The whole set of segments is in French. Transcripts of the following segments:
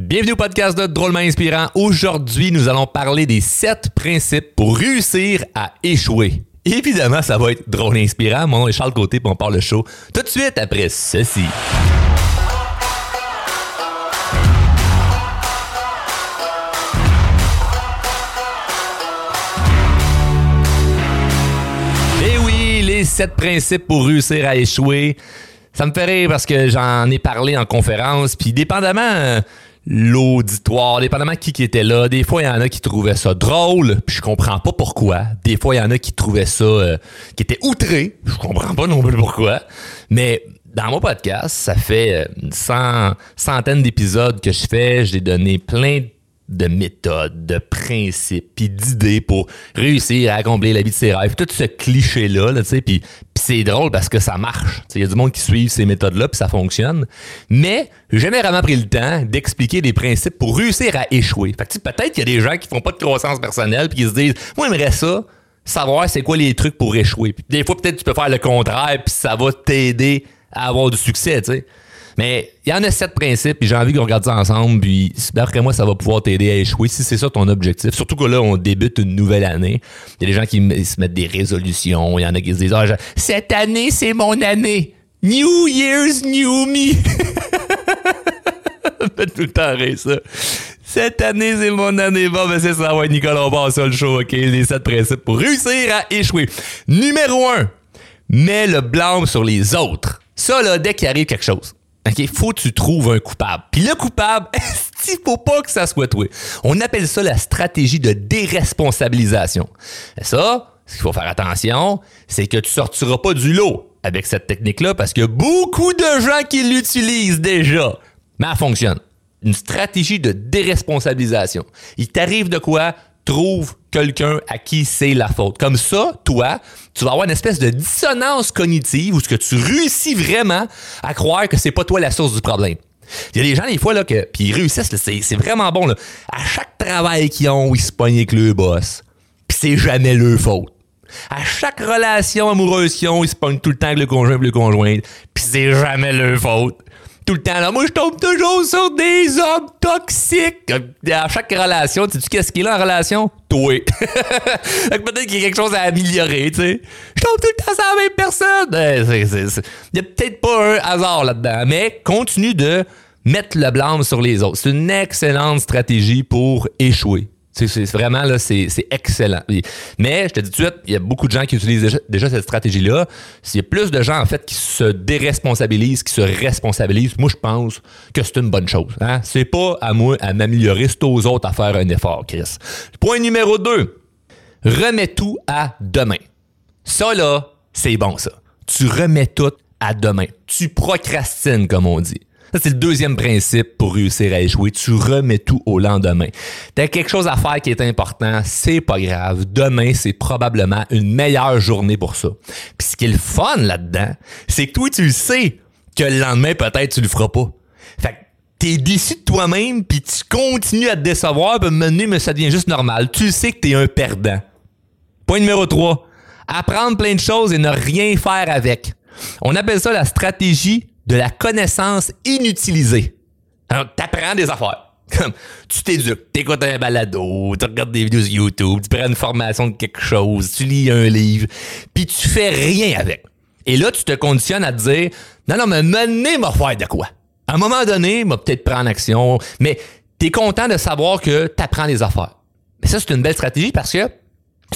Bienvenue au podcast de Drôlement Inspirant. Aujourd'hui, nous allons parler des 7 principes pour réussir à échouer. Évidemment, ça va être drôle et inspirant. Mon nom est Charles Côté, puis on part le show tout de suite après ceci. Eh oui, les 7 principes pour réussir à échouer. Ça me fait rire parce que j'en ai parlé en conférence, puis dépendamment euh, l'auditoire, dépendamment qui qui était là, des fois il y en a qui trouvaient ça drôle, puis je comprends pas pourquoi. Des fois il y en a qui trouvaient ça euh, qui étaient outrés, je comprends pas non plus pourquoi. Mais dans mon podcast, ça fait euh, cent- centaine d'épisodes que je fais, j'ai donné plein de méthodes, de principes, puis d'idées pour réussir à accomplir la vie de ses rêves. Tout ce cliché-là, là, tu sais, puis c'est drôle parce que ça marche. Il y a du monde qui suit ces méthodes-là, puis ça fonctionne. Mais j'ai jamais vraiment pris le temps d'expliquer des principes pour réussir à échouer. Fait que, peut-être qu'il y a des gens qui font pas de croissance personnelle, puis qui se disent, moi, j'aimerais ça, savoir c'est quoi les trucs pour échouer. Puis des fois, peut-être tu peux faire le contraire, puis ça va t'aider à avoir du succès, tu sais. Mais il y en a sept principes, puis j'ai envie qu'on regarde ça ensemble, puis d'après moi, ça va pouvoir t'aider à échouer si c'est ça ton objectif. Surtout que là, on débute une nouvelle année. Il y a des gens qui se mettent des résolutions, il y en a qui se disent, ah, cette année, c'est mon année. New Year's, New Me. fait tout le temps rire, ça. Cette année, c'est mon année. Bon, ben c'est ça, ouais, Nicolas, on passe ça le show, OK? Les sept principes pour réussir à échouer. Numéro un, mets le blâme sur les autres. Ça, là, dès qu'il arrive quelque chose, OK, faut que tu trouves un coupable. Puis le coupable, il faut pas que ça soit toi. On appelle ça la stratégie de déresponsabilisation. Et ça, ce qu'il faut faire attention, c'est que tu sortiras pas du lot avec cette technique-là parce a beaucoup de gens qui l'utilisent déjà. Mais elle fonctionne. Une stratégie de déresponsabilisation. Il t'arrive de quoi? Trouve quelqu'un à qui c'est la faute. Comme ça, toi, tu vas avoir une espèce de dissonance cognitive où ce que tu réussis vraiment à croire que c'est pas toi la source du problème. Il y a des gens, des fois, là, que, puis ils réussissent, c'est, vraiment bon. À chaque travail qu'ils ont, ils se pognent avec le boss. Puis c'est jamais leur faute. À chaque relation amoureuse qu'ils ont, ils se pognent tout le temps avec le conjoint et le conjointe. Puis c'est jamais leur faute. Tout le temps là, moi je tombe toujours sur des hommes toxiques. À chaque relation, tu sais qu'est-ce qu'il a en relation? Toi. Peut-être qu'il y a quelque chose à améliorer, tu sais. Je tombe tout le temps sur la même personne. Euh, Il y a peut-être pas un hasard là-dedans, mais continue de mettre le blâme sur les autres. C'est une excellente stratégie pour échouer. C'est vraiment là, c'est excellent. Mais je te dis tout de suite, il y a beaucoup de gens qui utilisent déjà, cette stratégie-là. Il y a plus de gens en fait qui se déresponsabilisent, qui se responsabilisent. Moi, je pense que c'est une bonne chose. Hein? C'est pas à moi à m'améliorer, c'est aux autres à faire un effort, Chris. Point numéro 2. Remets tout à demain. Ça là, c'est bon ça. Tu remets tout à demain. Tu procrastines comme on dit. Ça, c'est le deuxième principe pour réussir à échouer. Tu remets tout au lendemain. T'as quelque chose à faire qui est important, c'est pas grave. Demain, c'est probablement une meilleure journée pour ça. Puis ce qui est le fun là-dedans, c'est que toi, tu sais que le lendemain, peut-être, tu le feras pas. Fait que t'es déçu de toi-même, puis tu continues à te décevoir, puis mener, mais ça devient juste normal. Tu sais que t'es un perdant. Point numéro 3. Apprendre plein de choses et ne rien faire avec. On appelle ça la stratégie de la connaissance inutilisée. Alors, t'apprends des affaires. Comme, tu t'éduques, t'écoutes un balado, tu regardes des vidéos sur YouTube, tu prends une formation de quelque chose, tu lis un livre, puis tu fais rien avec. Et là, tu te conditionnes à te dire, non, non, mais mener m'a faire de quoi? À un moment donné, m'a peut-être prendre action, mais t'es content de savoir que t'apprends des affaires. Mais ça, c'est une belle stratégie parce que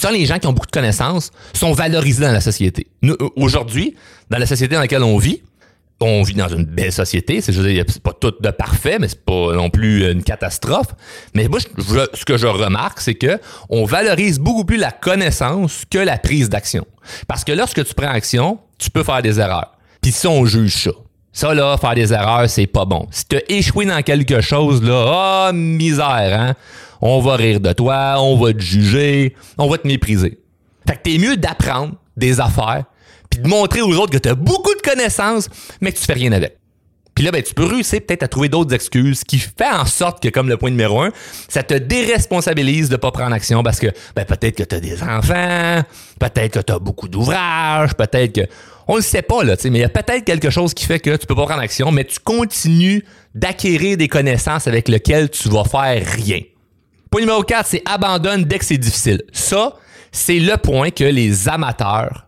ça, les gens qui ont beaucoup de connaissances sont valorisés dans la société. Euh, aujourd'hui, dans la société dans laquelle on vit, on vit dans une belle société. C'est, c'est pas tout de parfait, mais c'est pas non plus une catastrophe. Mais moi, ce que je remarque, c'est que on valorise beaucoup plus la connaissance que la prise d'action. Parce que lorsque tu prends action, tu peux faire des erreurs. Puis ça, on juge ça. Ça, là, faire des erreurs, c'est pas bon. Si t'as échoué dans quelque chose, là, ah, misère, hein? On va rire de toi, on va te juger, on va te mépriser. Fait que t'es mieux d'apprendre des affaires, puis de montrer aux autres que t'as beaucoup de connaissances, mais que tu fais rien avec. Puis là, ben, tu peux réussir peut-être à trouver d'autres excuses qui fait en sorte que, comme le point numéro un, ça te déresponsabilise de pas prendre action parce que ben, peut-être que tu as des enfants, peut-être que tu as beaucoup d'ouvrages, peut-être que... On le sait pas, là, mais il y a peut-être quelque chose qui fait que tu peux pas prendre action, mais tu continues d'acquérir des connaissances avec lesquelles tu vas faire rien. Point numéro 4, c'est abandonne dès que c'est difficile. Ça, c'est le point que les amateurs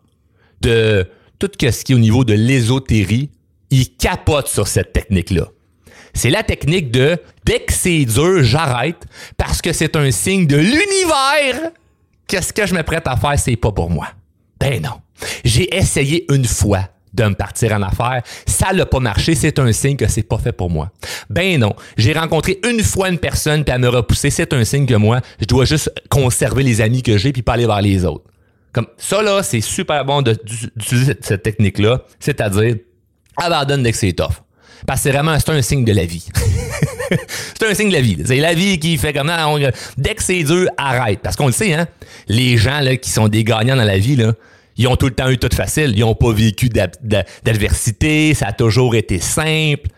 de tout ce qui est au niveau de l'ésotérie il capote sur cette technique-là. C'est la technique de dès que c'est dur, j'arrête parce que c'est un signe de l'univers. Qu'est-ce que je me prête à faire, c'est pas pour moi. Ben non. J'ai essayé une fois de me partir en affaires, ça n'a pas marché, c'est un signe que c'est pas fait pour moi. Ben non, j'ai rencontré une fois une personne puis elle me repoussé, c'est un signe que moi, je dois juste conserver les amis que j'ai puis pas aller vers les autres. Comme ça là, c'est super bon d'utiliser cette technique là, c'est-à-dire abandonne dès que c'est tough. Parce que c'est vraiment c'est un signe de la vie. c'est un signe de la vie. C'est la vie qui fait comme ça. dès que c'est dur, arrête. Parce qu'on le sait, hein, les gens là, qui sont des gagnants dans la vie, là, ils ont tout le temps eu tout facile. Ils n'ont pas vécu d'adversité. Ça a toujours été simple.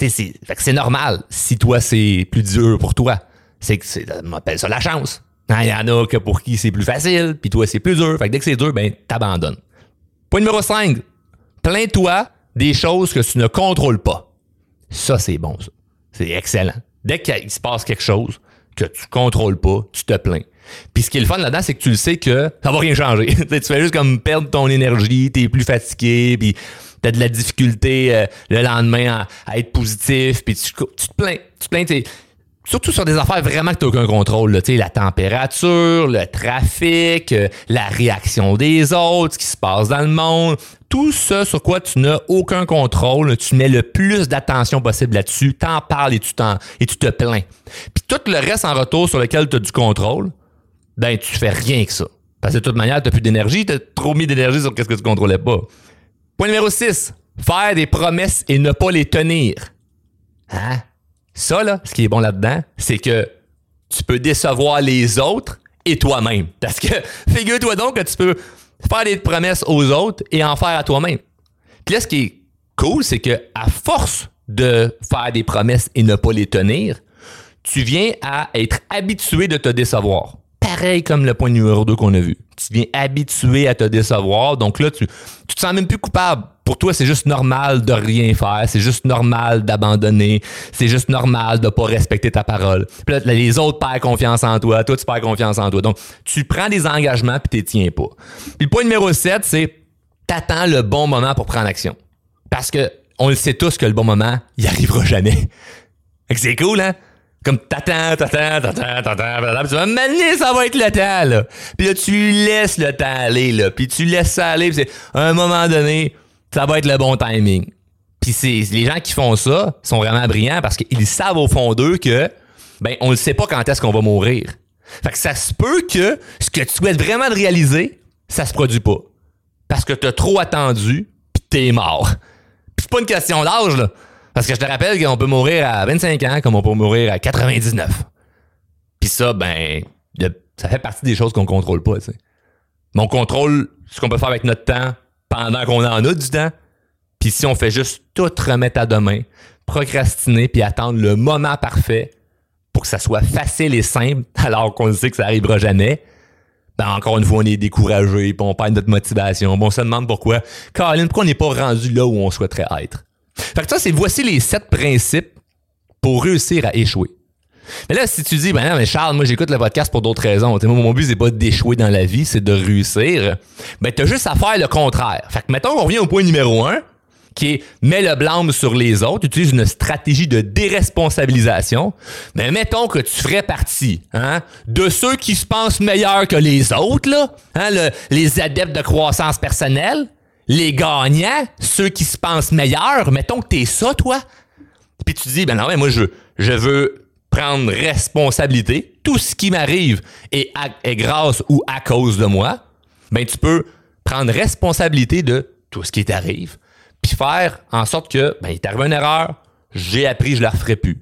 C'est normal si toi, c'est plus dur pour toi. C'est que on appelle ça la chance. Il y en a que pour qui c'est plus facile, puis toi, c'est plus dur. Fait que dès que c'est dur, ben, t'abandonnes. Point numéro 5. Plains-toi des choses que tu ne contrôles pas. Ça, c'est bon, ça. C'est excellent. Dès qu'il se passe quelque chose que tu contrôles pas, tu te plains. Puis ce qui est le fun là-dedans, c'est que tu le sais que ça va rien changer. tu fais juste comme perdre ton énergie, t'es plus fatigué, puis t'as de la difficulté euh, le lendemain à, être positif, puis tu, te plains. Tu te plains, surtout sur des affaires vraiment que tu n'as aucun contrôle. Là, la température, le trafic, euh, la réaction des autres, ce qui se passe dans le monde. Tout ça sur quoi tu n'as aucun contrôle, tu mets le plus d'attention possible là-dessus, t'en parles et tu, t'en, te plains. Puis tout le reste en retour sur lequel tu as du contrôle, ben tu fais rien que ça. Parce que de toute manière, tu n'as plus d'énergie, tu as trop mis d'énergie sur qu'est-ce que tu contrôlais pas. Point numéro 6. Faire des promesses et ne pas les tenir. Hein? Ça, là, ce qui est bon là-dedans, c'est que tu peux décevoir les autres et toi-même. Parce que figure-toi donc que tu peux faire des promesses aux autres et en faire à toi-même. Puis là, ce qui est cool, c'est que à force de faire des promesses et ne pas les tenir, tu viens à être habitué de te décevoir. Pareil comme le point numéro 2 qu'on a vu. Tu viens habitué à te décevoir. Donc là, tu, tu te sens même plus coupable pour toi, c'est juste normal de rien faire, c'est juste normal d'abandonner, c'est juste normal de pas respecter ta parole. Puis là, les autres perdent confiance en toi, toi tu perds confiance en toi. Donc, tu prends des engagements puis t'y tiens pas. Puis le point numéro 7, c'est t'attends le bon moment pour prendre action. Parce que on le sait tous que le bon moment, il arrivera jamais. C'est cool, hein? Comme t'attends, t'attends, t'attends, t'attends, tu vas m'amener, ça va être le temps, là. Puis là, tu laisses le temps aller, là. Puis tu laisses ça aller, puis c'est, à un moment donné, ça va être le bon timing. Puis c'est les gens qui font ça sont vraiment brillants parce qu'ils savent au fond d'eux que ben on ne sait pas quand est-ce qu'on va mourir. Fait que ça se peut que ce que tu souhaites vraiment de réaliser, ça se produit pas. Parce que tu as trop attendu, puis t'es mort. Puis c'est pas une question d'âge, là. Parce que je te rappelle qu'on peut mourir à 25 ans comme on peut mourir à 99. Puis ça, ben, ça fait partie des choses qu'on contrôle pas, tu sais. Mais on contrôle ce qu'on peut faire avec notre temps, pendant qu'on en a du temps. Puis si on fait juste tout remettre à demain, procrastiner puis attendre le moment parfait pour que ça soit facile et simple, alors qu'on sait que ça arrivera jamais, ben encore une fois, on est découragé, puis on perd notre motivation. Bon, on se demande pourquoi. Caroline, pourquoi on n'est pas rendu là où on souhaiterait être? Fait que ça, c'est voici les sept principes pour réussir à échouer. Mais là, si tu dis, ben non, mais Charles, moi j'écoute le podcast pour d'autres raisons. moi, mon but, c'est pas d'échouer dans la vie, c'est de réussir. Ben, t'as juste à faire le contraire. Fait que mettons, on revient au point numéro un, qui est mets le blâme sur les autres, utilise une stratégie de déresponsabilisation. Mais mettons que tu ferais partie hein, de ceux qui se pensent meilleurs que les autres, là, hein, les adeptes de croissance personnelle, les gagnants, ceux qui se pensent meilleurs. Mettons que t'es ça, toi. Puis tu dis, ben non, mais moi, je, je veux prendre responsabilité. Tout ce qui m'arrive est, est grâce ou à cause de moi. Ben, tu peux prendre responsabilité de tout ce qui t'arrive, puis faire en sorte que, ben, il t'arrive une erreur, j'ai appris, je la referai plus.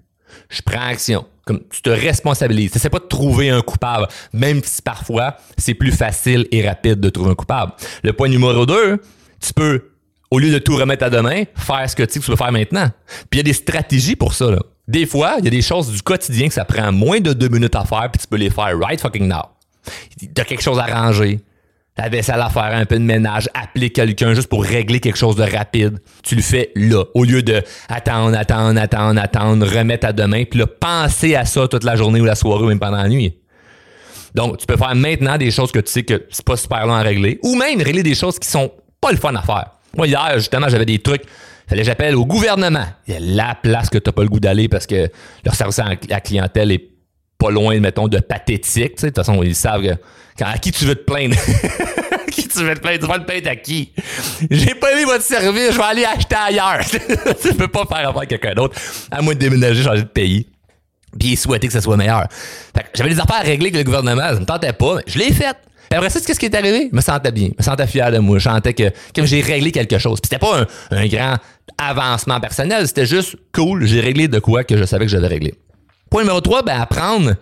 Je prends action. Comme tu te responsabilises. C'est pas de trouver un coupable, même si parfois c'est plus facile et rapide de trouver un coupable. Le point numéro 2, tu peux au lieu de tout remettre à demain, faire ce que tu veux faire maintenant. Puis il y a des stratégies pour ça. Là. Des fois, il y a des choses du quotidien que ça prend moins de deux minutes à faire, puis tu peux les faire right fucking now. T'as quelque chose à ranger, la vaisselle à faire, un peu de ménage, appeler quelqu'un juste pour régler quelque chose de rapide. Tu le fais là, au lieu de attendre, attendre, attendre, attendre, remettre à demain, puis là, penser à ça toute la journée ou la soirée ou même pendant la nuit. Donc, tu peux faire maintenant des choses que tu sais que c'est pas super long à régler, ou même régler des choses qui sont pas le fun à faire. Moi, hier, justement, j'avais des trucs. Fallait que j'appelle au gouvernement. Il y a la place que t'as pas le goût d'aller parce que leur service à la clientèle est pas loin, mettons, de pathétique. De toute façon, ils savent que, à qui tu veux te plaindre? à qui tu veux te plaindre? Tu vas te plaindre à qui? J'ai pas aimé votre service, je vais aller acheter ailleurs. tu peux pas faire affaire avec quelqu'un d'autre, à moins de déménager, changer de pays. Puis souhaiter que ça soit meilleur. j'avais des affaires à régler avec le gouvernement, ça me tentait pas, mais je l'ai fait. Puis après ça, qu'est-ce qui est arrivé? Je me sentais bien. Je me sentais fier de moi. Je sentais que, j'ai réglé quelque chose. Puis c'était pas un, grand avancement personnel. C'était juste cool. J'ai réglé de quoi que je savais que j'avais réglé. Point numéro 3, ben, apprendre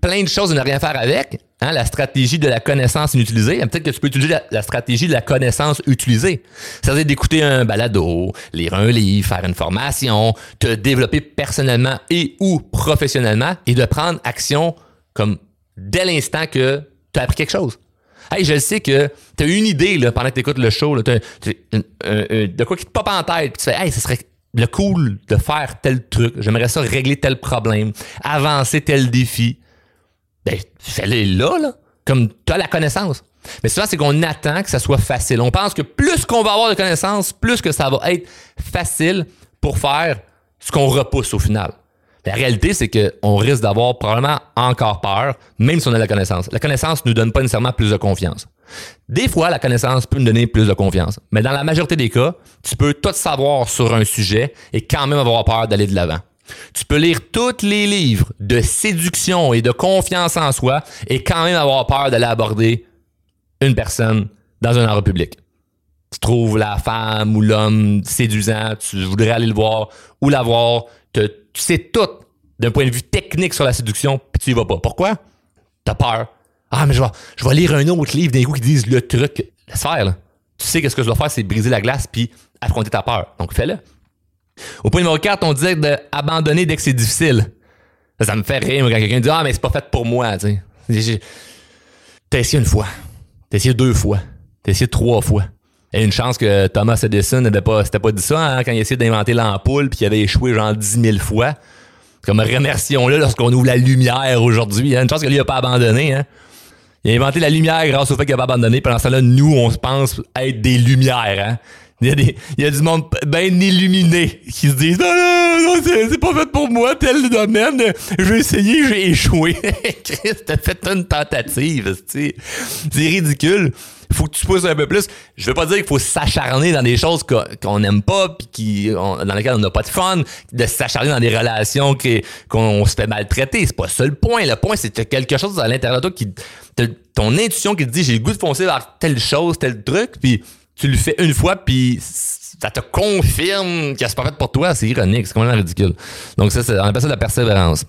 plein de choses et ne rien faire avec. Hein, la stratégie de la connaissance inutilisée. Peut-être que tu peux utiliser la, stratégie de la connaissance utilisée. C'est-à-dire d'écouter un balado, lire un livre, faire une formation, te développer personnellement et ou professionnellement et de prendre action comme dès l'instant que tu as appris quelque chose. Hey, je sais que tu as une idée là, pendant que tu écoutes le show, de quoi qui te pop en tête, puis tu fais Hey, ce serait le cool de faire tel truc, j'aimerais ça régler tel problème, avancer tel défi. Ben, fais-le là, là, comme tu as la connaissance. Mais souvent, c'est qu'on attend que ça soit facile. On pense que plus qu'on va avoir de connaissances, plus que ça va être facile pour faire ce qu'on repousse au final. La réalité, c'est qu'on risque d'avoir probablement encore peur, même si on a la connaissance. La connaissance ne nous donne pas nécessairement plus de confiance. Des fois, la connaissance peut nous donner plus de confiance. Mais dans la majorité des cas, tu peux tout savoir sur un sujet et quand même avoir peur d'aller de l'avant. Tu peux lire tous les livres de séduction et de confiance en soi et quand même avoir peur d'aller aborder une personne dans un endroit public. Tu trouves la femme ou l'homme séduisant, tu voudrais aller le voir ou la voir, sais tout d'un point de vue technique sur la séduction, puis tu y vas pas. Pourquoi? T'as peur ah, mais je vais, je vais lire un autre livre d'un coup qui disent le truc. Laisse faire, là. Tu sais que ce que je dois faire, c'est briser la glace puis affronter ta peur. Donc, fais-le. Au point numéro 4, on disait d'abandonner dès que c'est difficile. Ça, me fait rire quand quelqu'un dit Ah, mais c'est pas fait pour moi. Tu. T'as essayé une fois. T'as essayé deux fois. T'as essayé trois fois. Et une chance que Thomas Edison n'avait pas, c'était pas dit ça hein, quand il a essayé d'inventer l'ampoule puis qu'il avait échoué genre 10 000 fois. Comme remercions-le lorsqu'on ouvre la lumière aujourd'hui. Hein. Une chance que lui n'a pas abandonné. Hein. Il a inventé la lumière grâce au fait qu'il a pas abandonné. Pendant ce temps-là, nous, on se pense être des lumières. Hein? Il y, a des, il y a du monde bien illuminé qui se disent Non, non, non, c'est, pas fait pour moi, tel domaine. Je vais essayer, j'ai échoué. Christ, t'as fait une tentative. C'est ridicule faut que tu pousses un peu plus. Je veux pas dire qu'il faut s'acharner dans des choses qu'on n'aime pas puis qui dans lesquelles on n'a pas de fun, de s'acharner dans des relations qu'on se fait maltraiter. C'est pas ça le point. Le point, c'est que quelque chose à l'intérieur de toi qui ton intuition qui te dit j'ai le goût de foncer vers telle chose, tel truc, puis tu le fais une fois puis ça te confirme que c'est pas fait pour toi, c'est ironique, c'est complètement ridicule. Donc ça, on appelle ça de la persévérance.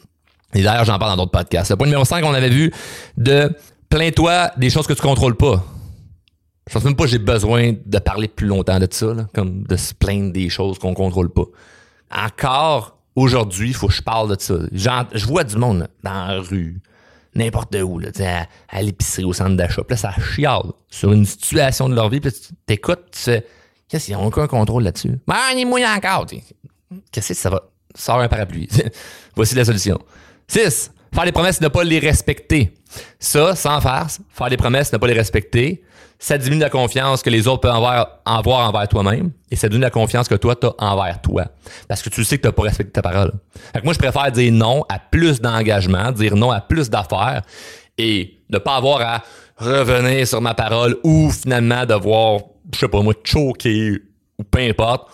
Et d'ailleurs, j'en parle dans d'autres podcasts. Le point numéro 5, on avait vu de plains-toi des choses que tu contrôles pas. Je pense même pas que j'ai besoin de parler plus longtemps de ça, comme de se plaindre des choses qu'on contrôle pas. Encore aujourd'hui, il faut que je parle de ça. je vois du monde dans la rue, n'importe où, à, l'épicerie, au centre d'achat. Là, ça chiale sur une situation de leur vie. Puis tu t'écoutes, tu sais, qu'est-ce qu'ils n'ont aucun contrôle là-dessus? Ben, il est mouillé encore. Qu'est-ce que ça va? Sors un parapluie. Voici la solution. 6. Faire des promesses, ne pas les respecter. Ça, sans farce, faire des promesses, ne pas les respecter, ça diminue la confiance que les autres peuvent avoir, envers toi-même et ça diminue la confiance que toi, tu as envers toi. Parce que tu sais que tu n'as pas respecté ta parole. Fait que moi, je préfère dire non à plus d'engagement, dire non à plus d'affaires et ne pas avoir à revenir sur ma parole ou finalement devoir, je sais pas moi, choquer ou peu importe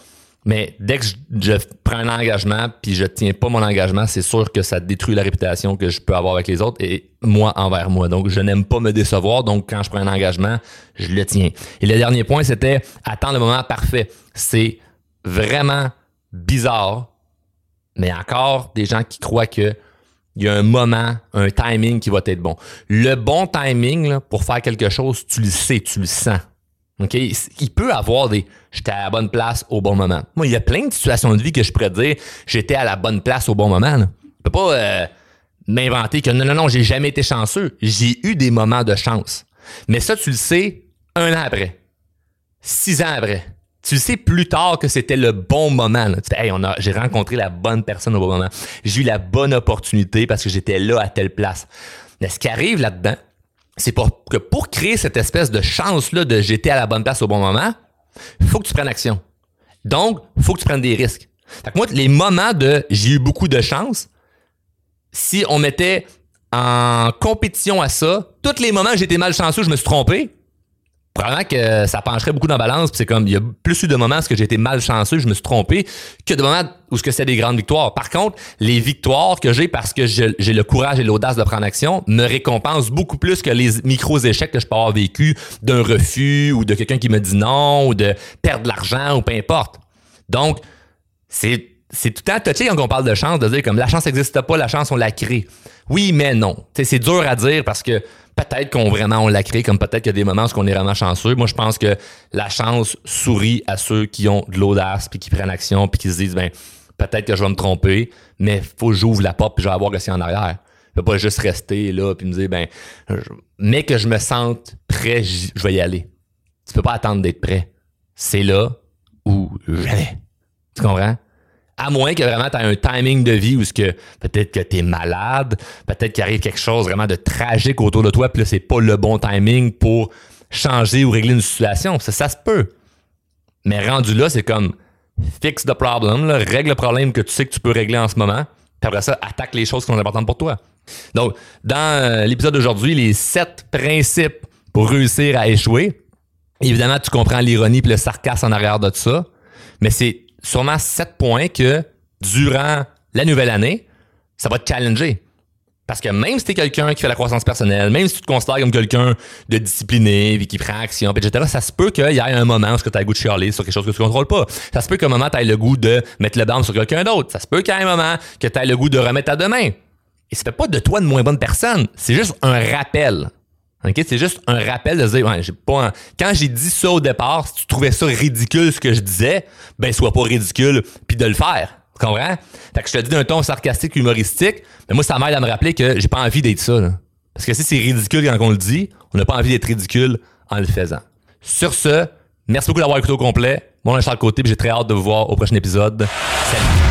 mais dès que je, prends un engagement puis je tiens pas mon engagement, c'est sûr que ça détruit la réputation que je peux avoir avec les autres et moi envers moi. Donc, je n'aime pas me décevoir. Donc, quand je prends un engagement, je le tiens. Et le dernier point, c'était attendre le moment parfait. C'est vraiment bizarre, mais encore des gens qui croient que il y a un moment, un timing qui va être bon. Le bon timing pour faire quelque chose, tu le sais, tu le sens. OK? Il peut avoir des j'étais à la bonne place au bon moment. Moi, il y a plein de situations de vie que je pourrais dire j'étais à la bonne place au bon moment. Là. Je peux pas euh, m'inventer que non, non, non, j'ai jamais été chanceux. J'ai eu des moments de chance. Mais ça, tu le sais un an après, six ans après. Tu le sais plus tard que c'était le bon moment. Tu hey, on a, j'ai rencontré la bonne personne au bon moment. J'ai eu la bonne opportunité parce que j'étais là à telle place. Mais ce qui arrive là-dedans, c'est pour que pour créer cette espèce de chance-là de j'étais à la bonne place au bon moment, faut que tu prennes action. Donc, faut que tu prennes des risques. Fait que moi, les moments de j'ai eu beaucoup de chance, si on mettait en compétition à ça, tous les moments où j'étais malchanceux, je me suis trompé, probablement que ça pencherait beaucoup dans la balance. c'est comme, il y a plus eu de moments où j'ai été malchanceux, je me suis trompé, que de moments où c'est des grandes victoires. Par contre, les victoires que j'ai parce que j'ai le courage et l'audace de prendre action me récompensent beaucoup plus que les micros échecs que je peux avoir vécu d'un refus ou de quelqu'un qui me dit non ou de perdre de l'argent ou peu importe. Donc, c'est c'est tout le temps touché quand on parle de chance, de dire comme la chance n'existe pas, la chance on la crée. Oui, mais non. c'est dur à dire parce que peut-être qu'on vraiment on l'a créé, comme peut-être qu'il y a des moments où on est vraiment chanceux. Moi, je pense que la chance sourit à ceux qui ont de l'audace, puis qui prennent action, puis qui se disent, ben peut-être que je vais me tromper, mais faut que j'ouvre la porte, puis je vais avoir que en arrière. Je peux pas juste rester là, puis me dire, ben, mais que je me sente prêt, je vais y aller. Tu peux pas attendre d'être prêt. C'est là ou jamais. Tu comprends? À moins que vraiment tu aies un timing de vie où ce que peut-être que tu es malade, peut-être qu'il arrive quelque chose vraiment de tragique autour de toi, puis là, c'est pas le bon timing pour changer ou régler une situation. Ça, ça se peut. Mais rendu là, c'est comme fix the problem, règle le problème que tu sais que tu peux régler en ce moment, puis après ça, attaque les choses qui sont importantes pour toi. Donc, dans euh, l'épisode d'aujourd'hui, les sept principes pour réussir à échouer. Évidemment, tu comprends l'ironie et le sarcasme en arrière de ça, mais c'est sûrement sept points que durant la nouvelle année, ça va te challenger. Parce que même si tu es quelqu'un qui fait la croissance personnelle, même si tu te considères comme quelqu'un de discipliné, qui prend action, etc., ça se peut qu'il y ait un moment où tu as le goût de chialer sur quelque chose que tu contrôles pas. Ça se peut qu'à un moment, tu aies le goût de mettre le bâme sur quelqu'un d'autre. Ça se peut qu'il y ait un moment que tu aies le goût de remettre ta demain. Et ça fait pas de toi une moins bonne personne. C'est juste un rappel. C'est juste un rappel de dire, ouais, j'ai pas quand j'ai dit ça au départ, si tu trouvais ça ridicule ce que je disais, ben sois pas ridicule puis de le faire. Tu comprends? Fait que je te dis d'un ton sarcastique humoristique, mais moi ça m'aide à me rappeler que j'ai pas envie d'être ça. Parce que si c'est ridicule quand on le dit, on n'a pas envie d'être ridicule en le faisant. Sur ce, merci beaucoup d'avoir écouté au complet. Moi, je suis Charles Côté, j'ai très hâte de vous voir au prochain épisode. Salut!